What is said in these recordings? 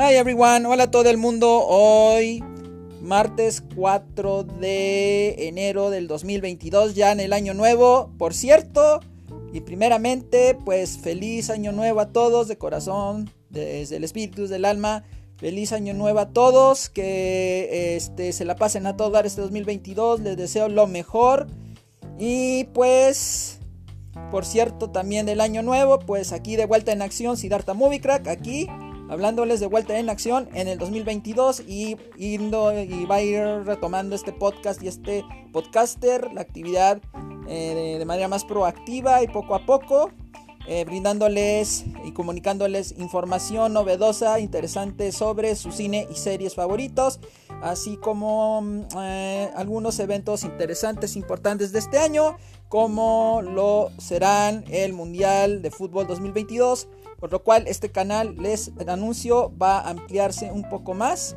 Hi everyone, hola a todo el mundo. Hoy, martes 4 de enero del 2022, ya en el año nuevo, por cierto. Y primeramente, pues feliz año nuevo a todos de corazón, desde el espíritu, del alma. Feliz año nuevo a todos, que este, se la pasen a todo dar este 2022. Les deseo lo mejor. Y pues, por cierto, también del año nuevo, pues aquí de vuelta en acción, Siddhartha Movie Crack, aquí hablándoles de vuelta en acción en el 2022 y, y va a ir retomando este podcast y este podcaster, la actividad eh, de, manera más proactiva y poco a poco. Eh, brindándoles y comunicándoles información novedosa, interesante sobre su cine y series favoritos, así como mm, eh, algunos eventos interesantes, importantes de este año, como lo serán el Mundial de Fútbol 2022, por lo cual este canal, les anuncio, va a ampliarse un poco más.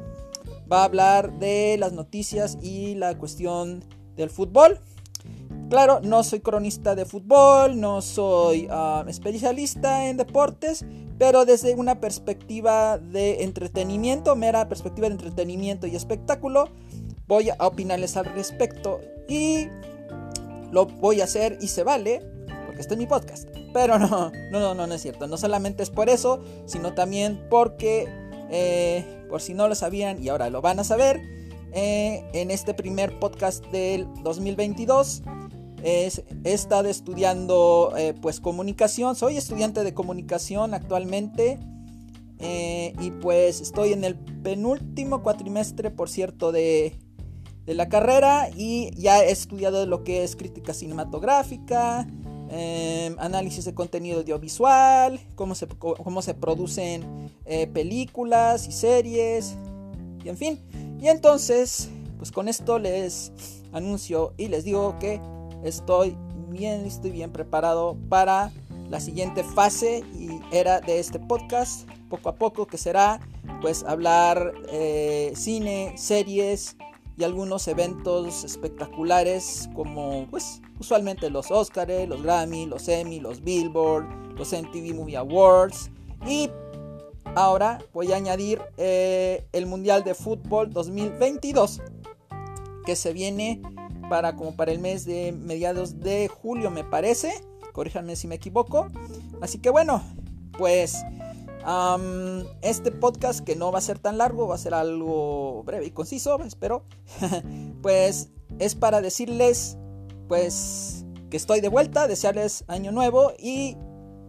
Va a hablar de las noticias y la cuestión del fútbol. Claro, no soy cronista de fútbol, no soy ah, especialista en deportes, pero desde una perspectiva de entretenimiento, mera perspectiva de entretenimiento y espectáculo, voy a opinarles al respecto y lo voy a hacer y se vale porque está en mi podcast. Pero no, no, no, no, no es cierto. No solamente es por eso, sino también porque, eh, por si no lo sabían y ahora lo van a saber, eh, en este primer podcast del 2022 he estado estudiando eh, pues comunicación. Soy estudiante de comunicación actualmente. y pues estoy en el penúltimo cuatrimestre, por cierto, de, de la carrera y ya he estudiado lo que es crítica cinematográfica, Em, análisis de contenido audiovisual, cómo se, cómo se producen eh, películas y series, y en fin. Y entonces, pues con esto les anuncio y les digo que estoy bien estoy bien preparado para la siguiente fase y era de este podcast, poco a poco, que será pues hablar eh, cine, series y algunos eventos espectaculares como pues usualmente los Oscars, los Grammy, los Emmy, los Billboard, los MTV Movie Awards. Y ahora voy a añadir eh, el Mundial de Fútbol 2022 que se viene para como para el mes de mediados de julio me parece, corríjanme si me equivoco, así que bueno, pues este podcast que no va a ser tan largo, va a ser algo breve y conciso, espero. pues es para decirles, pues, que estoy de vuelta, desearles año nuevo y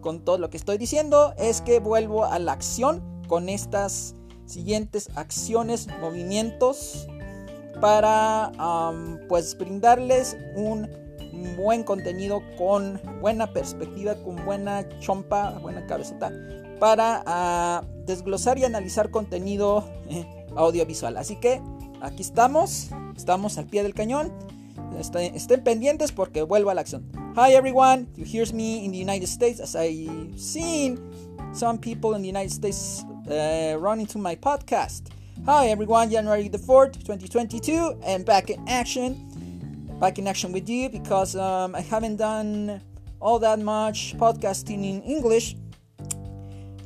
con todo lo que estoy diciendo es que vuelvo a la acción con estas siguientes acciones, movimientos para, pues, brindarles un buen contenido con buena perspectiva, con buena chompa, buena cabecita para ah, desglosar y analizar contenido audiovisual. Así que aquí estamos, estamos al pie del cañón. Estén, pendientes porque vuelvo a la acción. Hi everyone, you hear me in the United States as I've seen some people in the United States uh, running to my podcast. Hi everyone, January the 4th, 2022, and back in action. Back in action with you because um, I haven't done all that much podcasting in English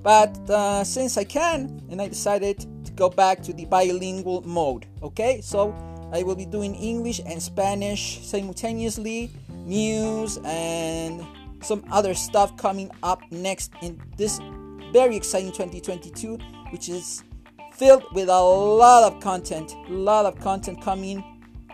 But uh, since I can, and I decided to go back to the bilingual mode. Okay, so I will be doing English and Spanish simultaneously, news and some other stuff coming up next in this very exciting 2022, which is filled with a lot of content, a lot of content coming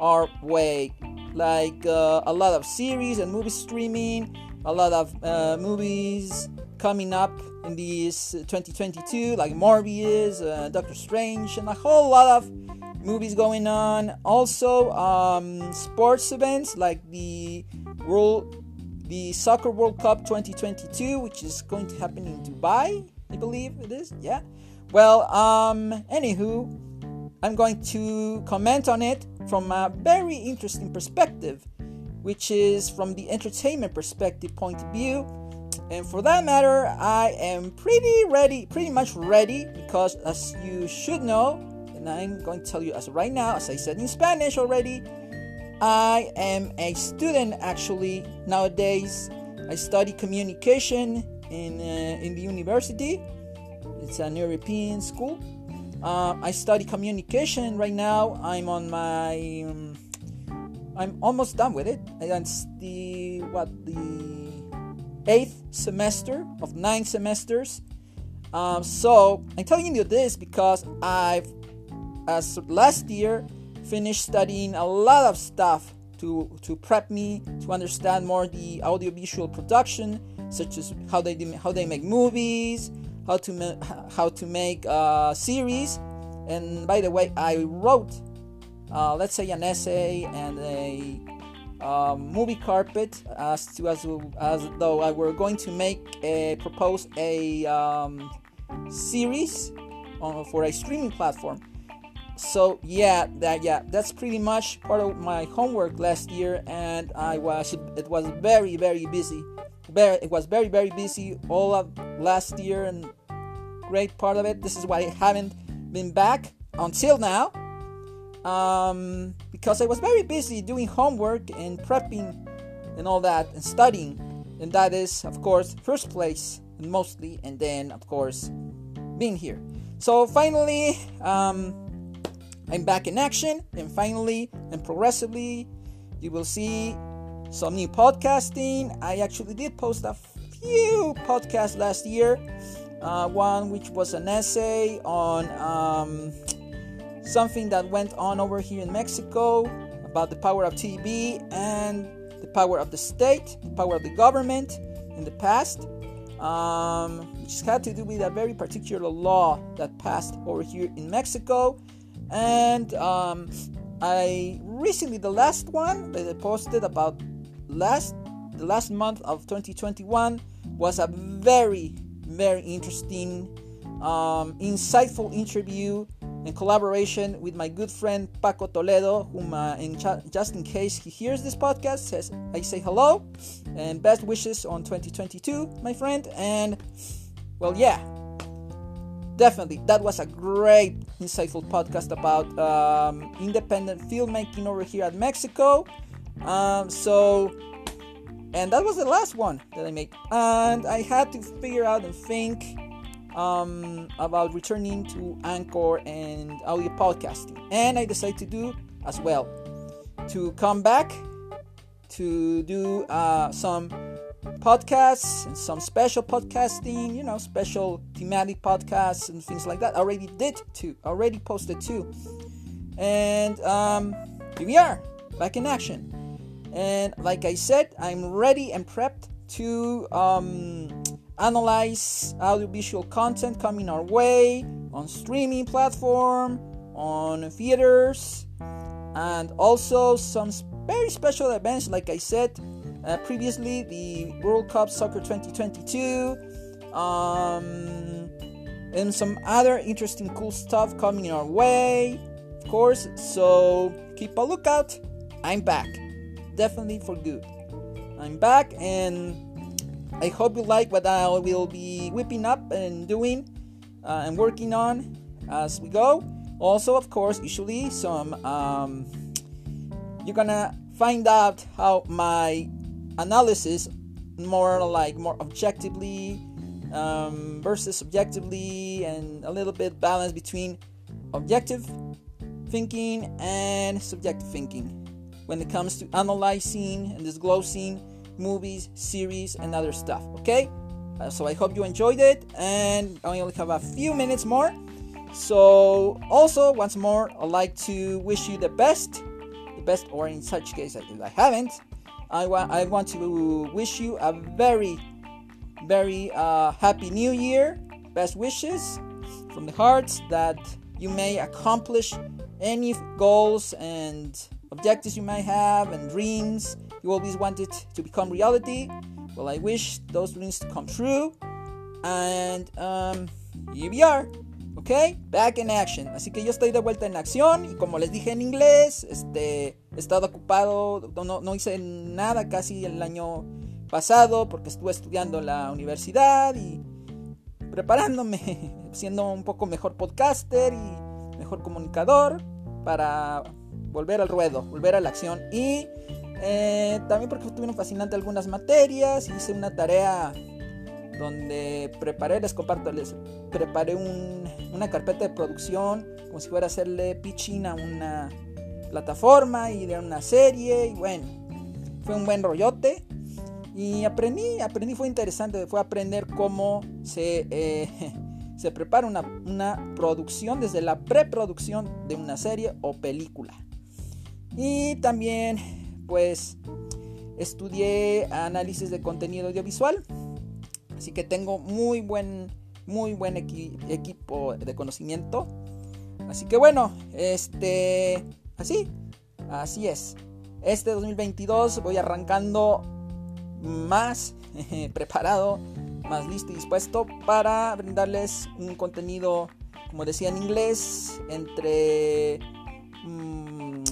our way, like uh, a lot of series and movie streaming, a lot of uh, movies coming up in these 2022, like Morbius, uh, Doctor Strange, and a whole lot of movies going on. Also, um, sports events like the World, the Soccer World Cup 2022, which is going to happen in Dubai, I believe it is. Yeah. Well, um, anywho, I'm going to comment on it from a very interesting perspective, which is from the entertainment perspective point of view and for that matter, I am pretty ready, pretty much ready, because as you should know, and I'm going to tell you as right now, as I said in Spanish already, I am a student actually nowadays. I study communication in uh, in the university. It's an European school, Uh, I study communication right now. I'm on my. Um, I'm almost done with it. It's the what the eighth semester of nine semesters. Um, so I'm telling you this because I've, as last year, finished studying a lot of stuff to to prep me to understand more the audiovisual production, such as how they how they make movies, how to ma- how to make a series. And by the way, I wrote, uh, let's say, an essay and a um, movie carpet as to as, as though I were going to make a propose a um, series on, for a streaming platform. So yeah, that yeah, that's pretty much part of my homework last year, and I was it was very very busy. Very, it was very very busy all of last year, and great part of it. This is why I haven't been back until now, um, because I was very busy doing homework and prepping and all that and studying, and that is of course first place and mostly, and then of course being here. So finally, um, I'm back in action, and finally and progressively, you will see some new podcasting. I actually did post a few podcasts last year. Uh, one which was an essay on um, something that went on over here in Mexico about the power of TV and the power of the state, the power of the government in the past, um, which had to do with a very particular law that passed over here in Mexico. And um, I recently, the last one that I posted about last the last month of 2021 was a very very interesting, um, insightful interview in collaboration with my good friend Paco Toledo, whom, uh, in ch- just in case he hears this podcast, says I say hello and best wishes on 2022, my friend. And well, yeah, definitely that was a great, insightful podcast about um, independent filmmaking over here at Mexico. Um, so and that was the last one that I made. And I had to figure out and think um, about returning to Anchor and audio podcasting. And I decided to do as well to come back to do uh, some podcasts and some special podcasting, you know, special thematic podcasts and things like that. I already did two, already posted two. And um, here we are, back in action. And like I said, I'm ready and prepped to um, analyze audiovisual content coming our way on streaming platform, on theaters, and also some very special events. Like I said uh, previously, the World Cup Soccer 2022, um, and some other interesting, cool stuff coming our way, of course. So keep a lookout. I'm back definitely for good. I'm back and I hope you like what I will be whipping up and doing uh, and working on as we go. Also, of course, usually some um, you're gonna find out how my analysis more like more objectively um, versus subjectively and a little bit balance between objective thinking and subjective thinking when it comes to analyzing and disclosing movies, series, and other stuff. Okay? Uh, so I hope you enjoyed it, and I only have a few minutes more. So, also, once more, I'd like to wish you the best, the best, or in such case, if I haven't, I, wa- I want to wish you a very, very uh, happy new year. Best wishes from the heart that you may accomplish any goals and objectives you might have and dreams you always wanted to become reality. Well, I wish those dreams to come true. And um, here we are. ¿ok? Back in action. Así que yo estoy de vuelta en acción y como les dije en inglés, este, he estado ocupado, no, no hice nada casi el año pasado porque estuve estudiando en la universidad y preparándome, siendo un poco mejor podcaster y mejor comunicador para volver al ruedo, volver a la acción. Y eh, también porque estuvieron fascinantes algunas materias, hice una tarea donde preparé, les comparto, les preparé una carpeta de producción, como si fuera hacerle pitching a una plataforma y de una serie, y bueno, fue un buen rollote. Y aprendí, aprendí, fue interesante, fue aprender cómo se, eh, se prepara una, una producción desde la preproducción de una serie o película. Y también, pues, estudié análisis de contenido audiovisual. Así que tengo muy buen, muy buen equipo de conocimiento. Así que bueno, este, así, así es. Este 2022 voy arrancando más preparado, más listo y dispuesto para brindarles un contenido, como decía en inglés, entre mm,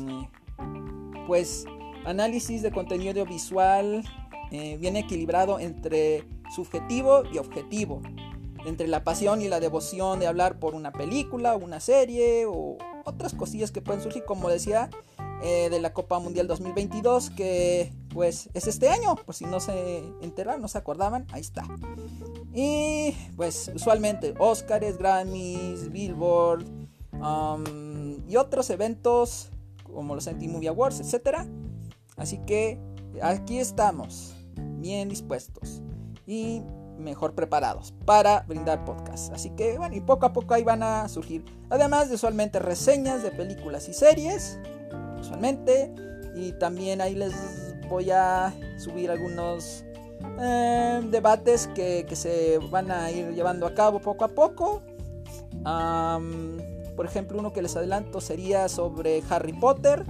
pues análisis de contenido audiovisual eh, bien equilibrado entre subjetivo y objetivo, entre la pasión y la devoción de hablar por una película, una serie o otras cosillas que pueden surgir, como decía, eh, de la Copa Mundial 2022, que pues es este año, por si no se enteraron, no se acordaban, ahí está. Y pues usualmente Oscars, Grammys, Billboard um, y otros eventos como los Anti Movie Awards, etc. Así que aquí estamos, bien dispuestos y mejor preparados para brindar podcast. Así que bueno, y poco a poco ahí van a surgir, además de usualmente reseñas de películas y series, usualmente, y también ahí les voy a subir algunos eh, debates que, se van a ir llevando a cabo poco a poco. por ejemplo, uno que les adelanto sería sobre Harry Potter.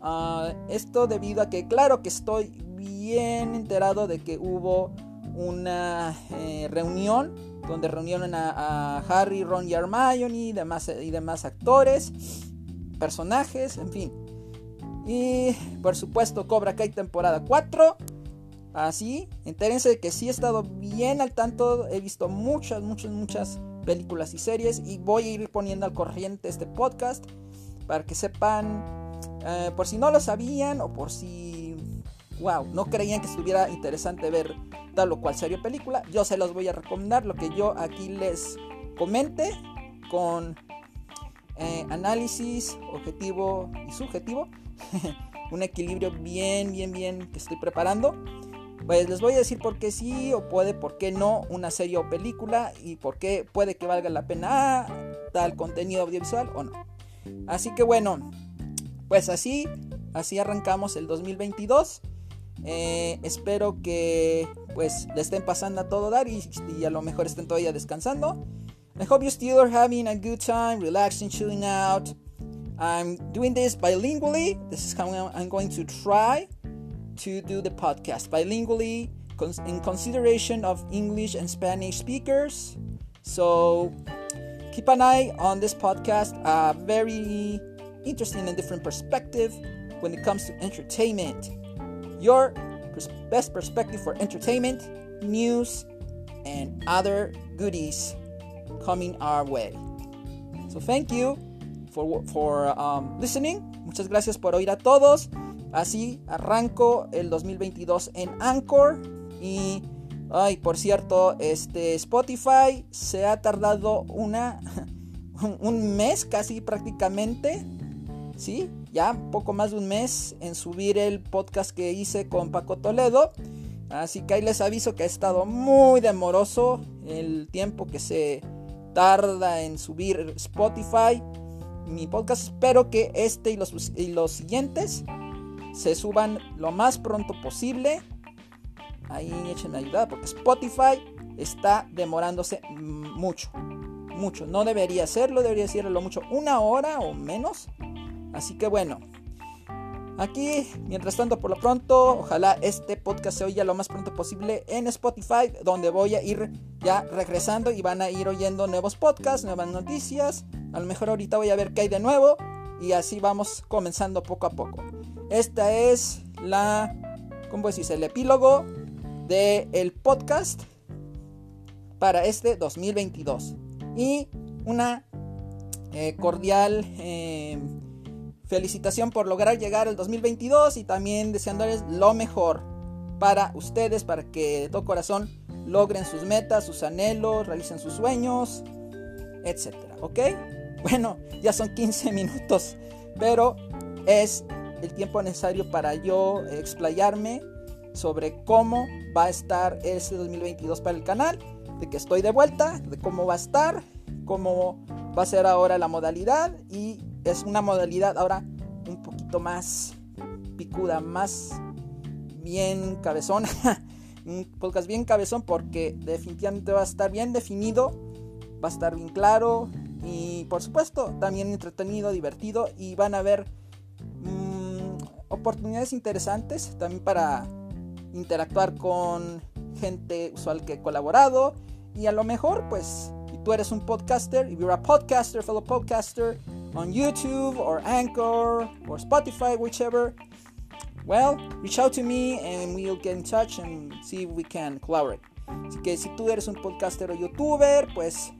Ah, esto debido a que, claro que estoy bien enterado de que hubo una eh, reunión donde reunieron a, Harry, Ron y Hermione y demás, y demás actores, personajes, en fin. Y por supuesto Cobra Kai temporada 4. Así, entérense de que sí he estado bien al tanto, he visto muchas, muchas, muchas películas y series y voy a ir poniendo al corriente este podcast para que sepan, eh, por si no lo sabían o por si, wow, no creían que estuviera interesante ver tal o cual serie película, yo se los voy a recomendar lo que yo aquí les comente con eh, análisis objetivo y subjetivo un equilibrio bien, bien, bien que estoy preparando. Pues les voy a decir por qué sí o puede, por qué no una serie o película y por qué puede que valga la pena tal contenido audiovisual o no. Así que bueno, pues así, así arrancamos el 2022. Eh, espero que pues le estén pasando a todo dar y, y, a lo mejor estén todavía descansando. I hope you still are having a good time, relaxing, chilling out. I'm doing this bilingually. This is how I'm going to try to do the podcast bilingually in consideration of English and Spanish speakers. So keep an eye on this podcast. A very interesting and different perspective when it comes to entertainment. Your best perspective for entertainment, news, and other goodies coming our way. So thank you for, um, listening. Muchas gracias por oír a todos. Así arranco el 2022 en Anchor. Y, ay, por cierto, este Spotify se ha tardado una, un mes casi prácticamente. Sí, ya poco más de un mes en subir el podcast que hice con Paco Toledo. Así que ahí les aviso que ha estado muy demoroso el tiempo que se tarda en subir Spotify mi podcast. Espero que este y los, y los siguientes se suban lo más pronto posible. Ahí échenme ayuda porque Spotify está demorándose mucho. Mucho. No debería hacerlo, debería hacerlo mucho una hora o menos. Así que bueno. Aquí, mientras tanto, por lo pronto, ojalá este podcast se oiga lo más pronto posible en Spotify, donde voy a ir ya regresando y van a ir oyendo nuevos podcasts, nuevas noticias, a lo mejor ahorita voy a ver qué hay de nuevo y así vamos comenzando poco a poco. Esta es la, ¿cómo decís? El epílogo del el podcast para este 2022. Y una eh, cordial eh, felicitación por lograr llegar al 2022 y también deseándoles lo mejor para ustedes, para que de todo corazón logren sus metas, sus anhelos, realicen sus sueños, etcétera, ¿ok? Bueno, ya son 15 minutos, pero es el tiempo necesario para yo explayarme sobre cómo va a estar ese 2022 para el canal, de que estoy de vuelta, de cómo va a estar, cómo va a ser ahora la modalidad y es una modalidad ahora un poquito más picuda, más bien cabezona, un podcast bien cabezón porque definitivamente va a estar bien definido, va a estar bien claro y por supuesto también entretenido, divertido y van a ver mm, oportunidades interesantes también para interactuar con gente usual que he colaborado. Y a lo mejor pues si tú eres un podcaster, if you're a podcaster, fellow podcaster on YouTube or Anchor or Spotify, whichever, well, reach out to me and we'll get in touch and see if we can collaborate. Así que si tú eres un podcaster o youtuber, pues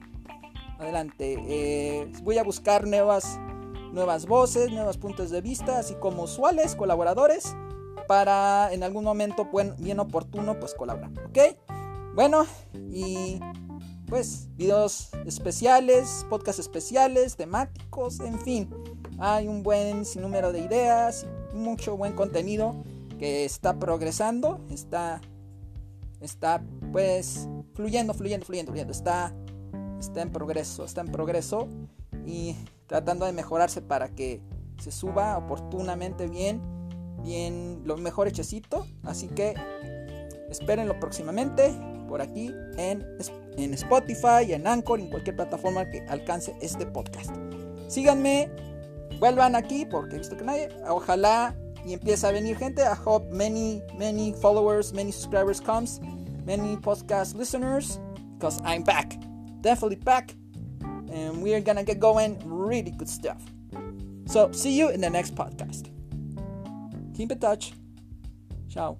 adelante. Eh, voy a buscar nuevas, nuevas voces, nuevos puntos de vista, así como usuales, colaboradores para en algún momento bien oportuno pues colaborar, ¿ok? Bueno, y pues videos especiales, podcasts especiales, temáticos, en fin, hay un buen sinnúmero de ideas, mucho buen contenido que está progresando, está está pues fluyendo, fluyendo, fluyendo, fluyendo, está está en progreso, está en progreso y tratando de mejorarse para que se suba oportunamente bien bien lo mejor hechecito. Así que espérenlo próximamente por aquí en, en Spotify, en Anchor, en cualquier plataforma que alcance este podcast. Síganme, vuelvan aquí porque he visto que nadie. Ojalá y empiece a venir gente. I hope many, many followers, many subscribers comes, many podcast listeners, because I'm back, definitely back, and we are gonna get going really good stuff. So see you in the next podcast. Keep in touch. Ciao.